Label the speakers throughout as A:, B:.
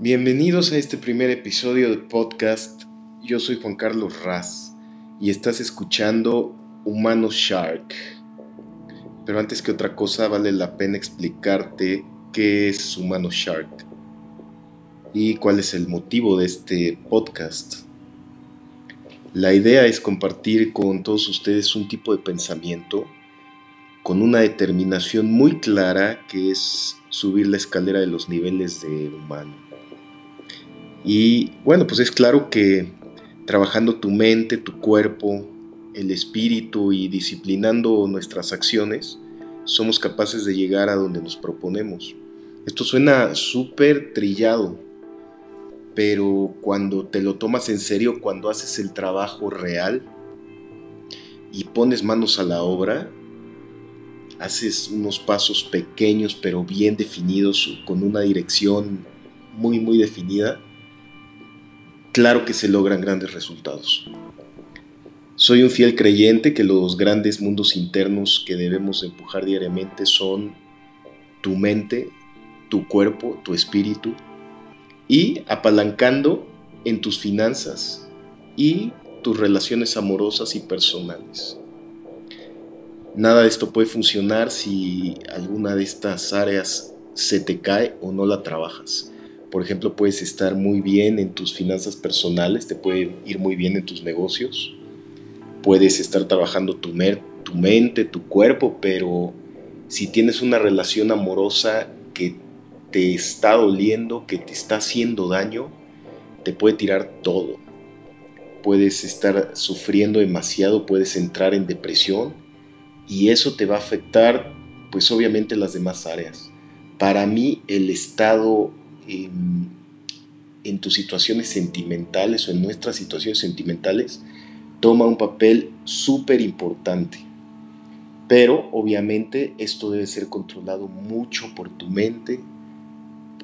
A: Bienvenidos a este primer episodio de podcast. Yo soy Juan Carlos Raz y estás escuchando Humano Shark. Pero antes que otra cosa vale la pena explicarte qué es Humano Shark y cuál es el motivo de este podcast. La idea es compartir con todos ustedes un tipo de pensamiento con una determinación muy clara que es subir la escalera de los niveles de humano. Y bueno, pues es claro que trabajando tu mente, tu cuerpo, el espíritu y disciplinando nuestras acciones, somos capaces de llegar a donde nos proponemos. Esto suena súper trillado, pero cuando te lo tomas en serio, cuando haces el trabajo real y pones manos a la obra, haces unos pasos pequeños pero bien definidos, con una dirección muy muy definida, claro que se logran grandes resultados. Soy un fiel creyente que los grandes mundos internos que debemos empujar diariamente son tu mente, tu cuerpo, tu espíritu y apalancando en tus finanzas y tus relaciones amorosas y personales. Nada de esto puede funcionar si alguna de estas áreas se te cae o no la trabajas. Por ejemplo, puedes estar muy bien en tus finanzas personales, te puede ir muy bien en tus negocios, puedes estar trabajando tu, tu mente, tu cuerpo, pero si tienes una relación amorosa que te está doliendo, que te está haciendo daño, te puede tirar todo. Puedes estar sufriendo demasiado, puedes entrar en depresión y eso te va a afectar pues obviamente las demás áreas. Para mí el estado en, tus situaciones sentimentales o en nuestras situaciones sentimentales toma un papel súper importante. Pero obviamente esto debe ser controlado mucho por tu mente,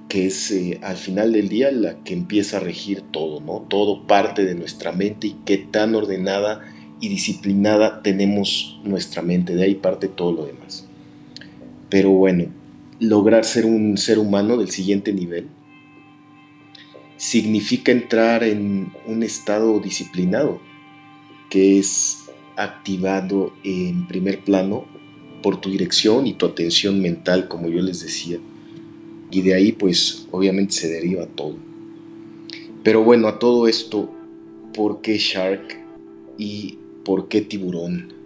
A: que es eh, al final del día la que empieza a regir todo, ¿no? Todo parte de nuestra mente y qué tan ordenada y disciplinada tenemos nuestra mente, de ahí parte todo lo demás. Pero bueno, lograr ser un ser humano del siguiente nivel significa entrar en un estado disciplinado, que es activado en primer plano por tu dirección y tu atención mental, como yo les decía. Y de ahí pues obviamente se deriva todo. Pero bueno, a todo esto, ¿por qué Shark y por qué tiburón?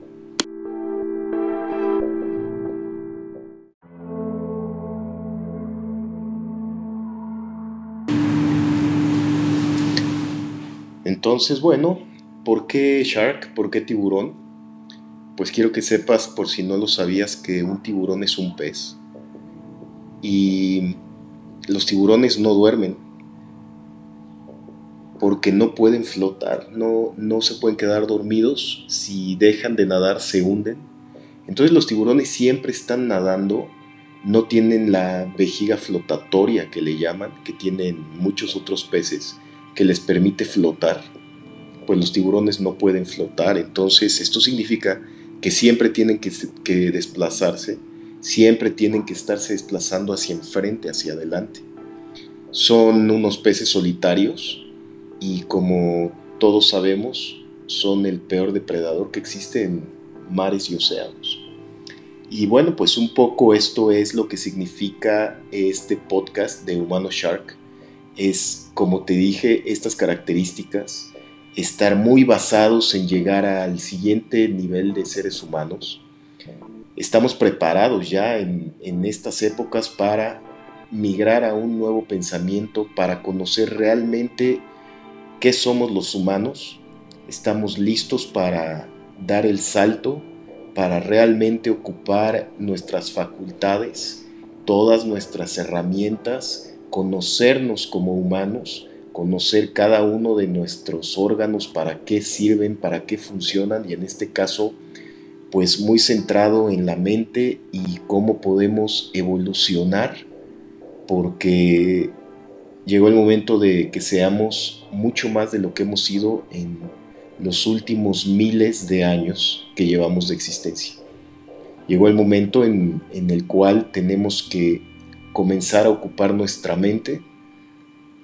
A: Entonces, bueno, ¿por qué shark? ¿Por qué tiburón? Pues quiero que sepas, por si no lo sabías, que un tiburón es un pez. Y los tiburones no duermen porque no pueden flotar, no, no se pueden quedar dormidos, si dejan de nadar se hunden. Entonces los tiburones siempre están nadando, no tienen la vejiga flotatoria que le llaman, que tienen muchos otros peces, que les permite flotar, pues los tiburones no pueden flotar. Entonces esto significa que siempre tienen que, desplazarse, siempre tienen que estarse desplazando hacia enfrente, hacia adelante. Son unos peces solitarios y como todos sabemos, son el peor depredador que existe en mares y océanos. Y bueno, pues un poco esto es lo que significa este podcast de Humano Shark es, como te dije, estas características, estar muy basados en llegar al siguiente nivel de seres humanos. Estamos preparados ya en, estas épocas para migrar a un nuevo pensamiento, para conocer realmente qué somos los humanos. Estamos listos para dar el salto, para realmente ocupar nuestras facultades, todas nuestras herramientas conocernos como humanos, conocer cada uno de nuestros órganos, para qué sirven, para qué funcionan y en este caso pues muy centrado en la mente y cómo podemos evolucionar porque llegó el momento de que seamos mucho más de lo que hemos sido en los últimos miles de años que llevamos de existencia. Llegó el momento en, en el cual tenemos que comenzar a ocupar nuestra mente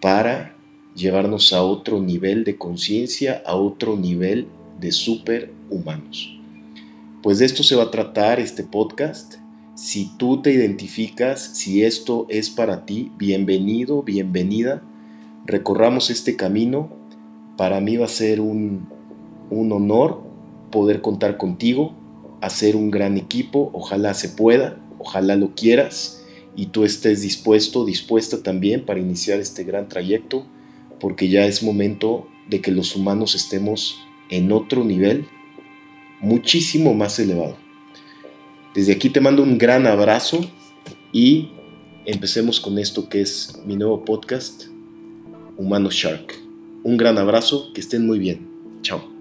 A: para llevarnos a otro nivel de conciencia, a otro nivel de superhumanos. Pues de esto se va a tratar este podcast. Si tú te identificas, si esto es para ti, bienvenido, bienvenida. Recorramos este camino. Para mí va a ser un, un honor poder contar contigo, hacer un gran equipo. Ojalá se pueda, ojalá lo quieras y tú estés dispuesto, dispuesta también para iniciar este gran trayecto, porque ya es momento de que los humanos estemos en otro nivel muchísimo más elevado. Desde aquí te mando un gran abrazo y empecemos con esto que es mi nuevo podcast, Humano Shark. Un gran abrazo, que estén muy bien. Chao.